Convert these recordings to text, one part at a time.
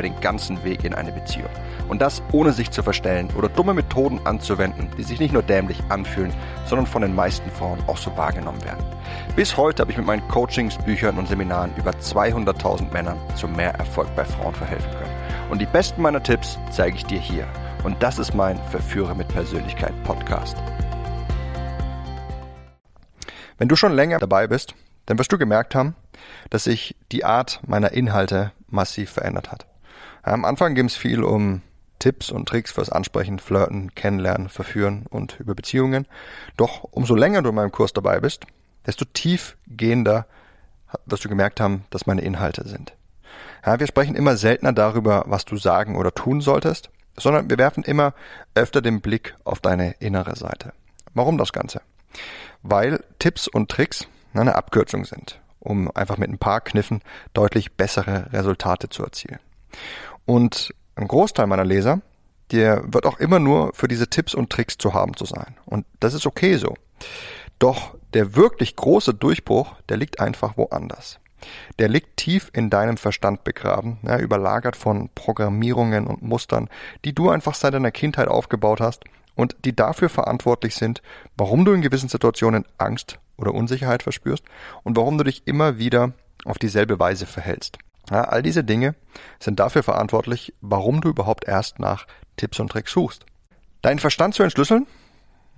über den ganzen Weg in eine Beziehung. Und das ohne sich zu verstellen oder dumme Methoden anzuwenden, die sich nicht nur dämlich anfühlen, sondern von den meisten Frauen auch so wahrgenommen werden. Bis heute habe ich mit meinen Coachings, Büchern und Seminaren über 200.000 Männern zu mehr Erfolg bei Frauen verhelfen können. Und die besten meiner Tipps zeige ich dir hier. Und das ist mein Verführer mit Persönlichkeit Podcast. Wenn du schon länger dabei bist, dann wirst du gemerkt haben, dass sich die Art meiner Inhalte massiv verändert hat. Am Anfang ging es viel um Tipps und Tricks fürs Ansprechen, Flirten, Kennenlernen, Verführen und über Beziehungen. Doch umso länger du in meinem Kurs dabei bist, desto tiefgehender wirst du gemerkt haben, dass meine Inhalte sind. Ja, wir sprechen immer seltener darüber, was du sagen oder tun solltest, sondern wir werfen immer öfter den Blick auf deine innere Seite. Warum das Ganze? Weil Tipps und Tricks eine Abkürzung sind, um einfach mit ein paar Kniffen deutlich bessere Resultate zu erzielen. Und ein Großteil meiner Leser, der wird auch immer nur für diese Tipps und Tricks zu haben zu sein. Und das ist okay so. Doch der wirklich große Durchbruch, der liegt einfach woanders. Der liegt tief in deinem Verstand begraben, ja, überlagert von Programmierungen und Mustern, die du einfach seit deiner Kindheit aufgebaut hast und die dafür verantwortlich sind, warum du in gewissen Situationen Angst oder Unsicherheit verspürst und warum du dich immer wieder auf dieselbe Weise verhältst. Ja, all diese Dinge sind dafür verantwortlich, warum du überhaupt erst nach Tipps und Tricks suchst. Deinen Verstand zu entschlüsseln,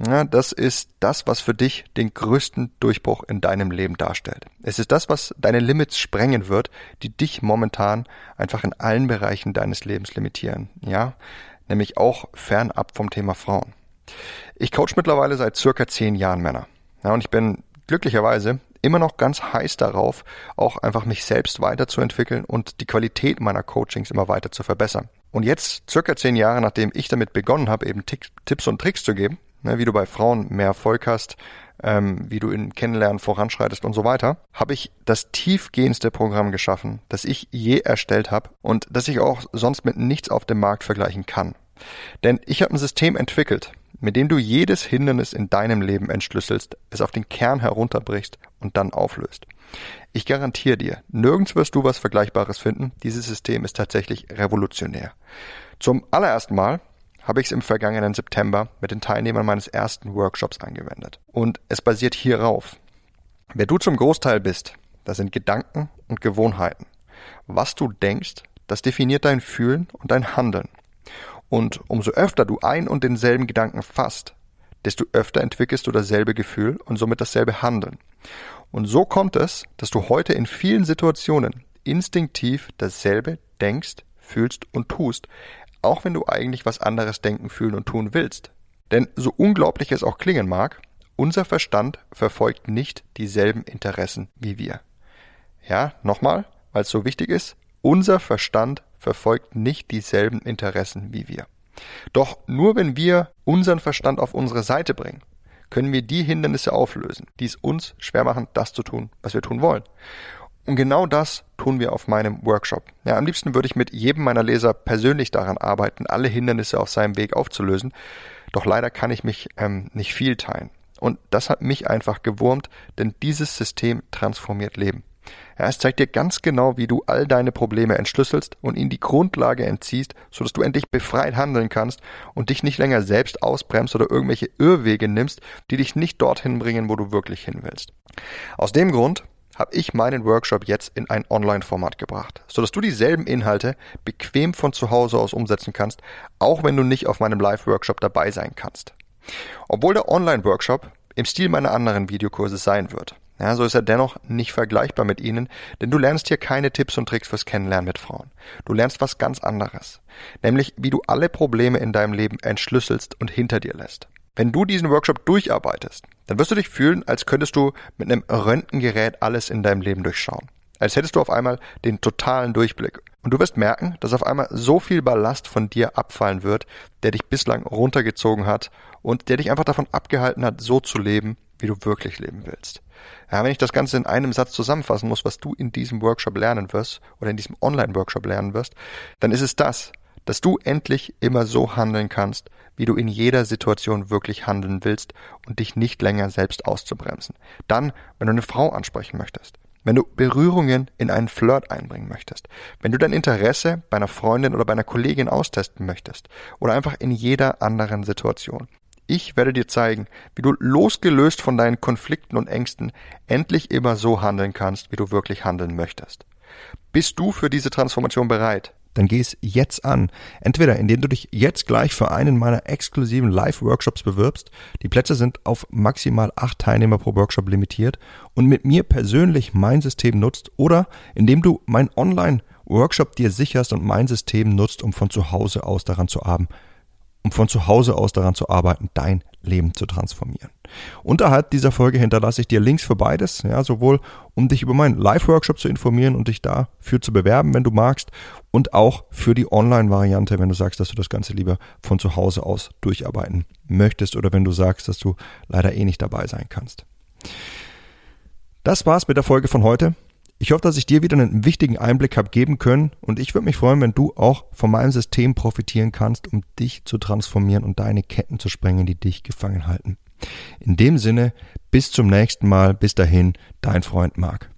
ja, das ist das, was für dich den größten Durchbruch in deinem Leben darstellt. Es ist das, was deine Limits sprengen wird, die dich momentan einfach in allen Bereichen deines Lebens limitieren. Ja, nämlich auch fernab vom Thema Frauen. Ich coach mittlerweile seit circa zehn Jahren Männer. Ja, und ich bin glücklicherweise immer noch ganz heiß darauf, auch einfach mich selbst weiterzuentwickeln und die Qualität meiner Coachings immer weiter zu verbessern. Und jetzt, circa zehn Jahre nachdem ich damit begonnen habe, eben Tipps und Tricks zu geben, ne, wie du bei Frauen mehr Erfolg hast, ähm, wie du in Kennenlernen voranschreitest und so weiter, habe ich das tiefgehendste Programm geschaffen, das ich je erstellt habe und das ich auch sonst mit nichts auf dem Markt vergleichen kann. Denn ich habe ein System entwickelt, mit dem du jedes Hindernis in deinem Leben entschlüsselst, es auf den Kern herunterbrichst und dann auflöst. Ich garantiere dir, nirgends wirst du was Vergleichbares finden. Dieses System ist tatsächlich revolutionär. Zum allerersten Mal habe ich es im vergangenen September mit den Teilnehmern meines ersten Workshops angewendet. Und es basiert hierauf. Wer du zum Großteil bist, das sind Gedanken und Gewohnheiten. Was du denkst, das definiert dein Fühlen und dein Handeln. Und umso öfter du ein und denselben Gedanken fasst, desto öfter entwickelst du dasselbe Gefühl und somit dasselbe Handeln. Und so kommt es, dass du heute in vielen Situationen instinktiv dasselbe denkst, fühlst und tust, auch wenn du eigentlich was anderes denken, fühlen und tun willst. Denn so unglaublich es auch klingen mag, unser Verstand verfolgt nicht dieselben Interessen wie wir. Ja, nochmal, weil es so wichtig ist, unser Verstand verfolgt nicht dieselben Interessen wie wir. Doch nur wenn wir unseren Verstand auf unsere Seite bringen, können wir die Hindernisse auflösen, die es uns schwer machen, das zu tun, was wir tun wollen. Und genau das tun wir auf meinem Workshop. Ja, am liebsten würde ich mit jedem meiner Leser persönlich daran arbeiten, alle Hindernisse auf seinem Weg aufzulösen. Doch leider kann ich mich ähm, nicht viel teilen. Und das hat mich einfach gewurmt, denn dieses System transformiert Leben. Ja, es zeigt dir ganz genau, wie du all deine Probleme entschlüsselst und ihnen die Grundlage entziehst, sodass du endlich befreit handeln kannst und dich nicht länger selbst ausbremst oder irgendwelche Irrwege nimmst, die dich nicht dorthin bringen, wo du wirklich hin willst. Aus dem Grund habe ich meinen Workshop jetzt in ein Online-Format gebracht, sodass du dieselben Inhalte bequem von zu Hause aus umsetzen kannst, auch wenn du nicht auf meinem Live-Workshop dabei sein kannst. Obwohl der Online-Workshop im Stil meiner anderen Videokurse sein wird. Ja, so ist er dennoch nicht vergleichbar mit ihnen, denn du lernst hier keine Tipps und Tricks fürs Kennenlernen mit Frauen. Du lernst was ganz anderes. Nämlich, wie du alle Probleme in deinem Leben entschlüsselst und hinter dir lässt. Wenn du diesen Workshop durcharbeitest, dann wirst du dich fühlen, als könntest du mit einem Röntgengerät alles in deinem Leben durchschauen. Als hättest du auf einmal den totalen Durchblick. Und du wirst merken, dass auf einmal so viel Ballast von dir abfallen wird, der dich bislang runtergezogen hat und der dich einfach davon abgehalten hat, so zu leben, wie du wirklich leben willst. Ja, wenn ich das Ganze in einem Satz zusammenfassen muss, was du in diesem Workshop lernen wirst oder in diesem Online-Workshop lernen wirst, dann ist es das, dass du endlich immer so handeln kannst, wie du in jeder Situation wirklich handeln willst und dich nicht länger selbst auszubremsen. Dann, wenn du eine Frau ansprechen möchtest, wenn du Berührungen in einen Flirt einbringen möchtest, wenn du dein Interesse bei einer Freundin oder bei einer Kollegin austesten möchtest oder einfach in jeder anderen Situation. Ich werde dir zeigen, wie du losgelöst von deinen Konflikten und Ängsten endlich immer so handeln kannst, wie du wirklich handeln möchtest. Bist du für diese Transformation bereit? dann geh es jetzt an. Entweder indem du dich jetzt gleich für einen meiner exklusiven Live-Workshops bewirbst. Die Plätze sind auf maximal acht Teilnehmer pro Workshop limitiert und mit mir persönlich mein System nutzt oder indem du mein Online-Workshop dir sicherst und mein System nutzt, um von zu Hause aus daran zu arbeiten, um von zu Hause aus daran zu arbeiten, dein Leben zu transformieren. Unterhalb dieser Folge hinterlasse ich dir Links für beides, ja, sowohl um dich über meinen Live-Workshop zu informieren und dich dafür zu bewerben, wenn du magst, und auch für die Online-Variante, wenn du sagst, dass du das Ganze lieber von zu Hause aus durcharbeiten möchtest oder wenn du sagst, dass du leider eh nicht dabei sein kannst. Das war's mit der Folge von heute. Ich hoffe, dass ich dir wieder einen wichtigen Einblick habe geben können und ich würde mich freuen, wenn du auch von meinem System profitieren kannst, um dich zu transformieren und deine Ketten zu sprengen, die dich gefangen halten. In dem Sinne, bis zum nächsten Mal, bis dahin, dein Freund Marc.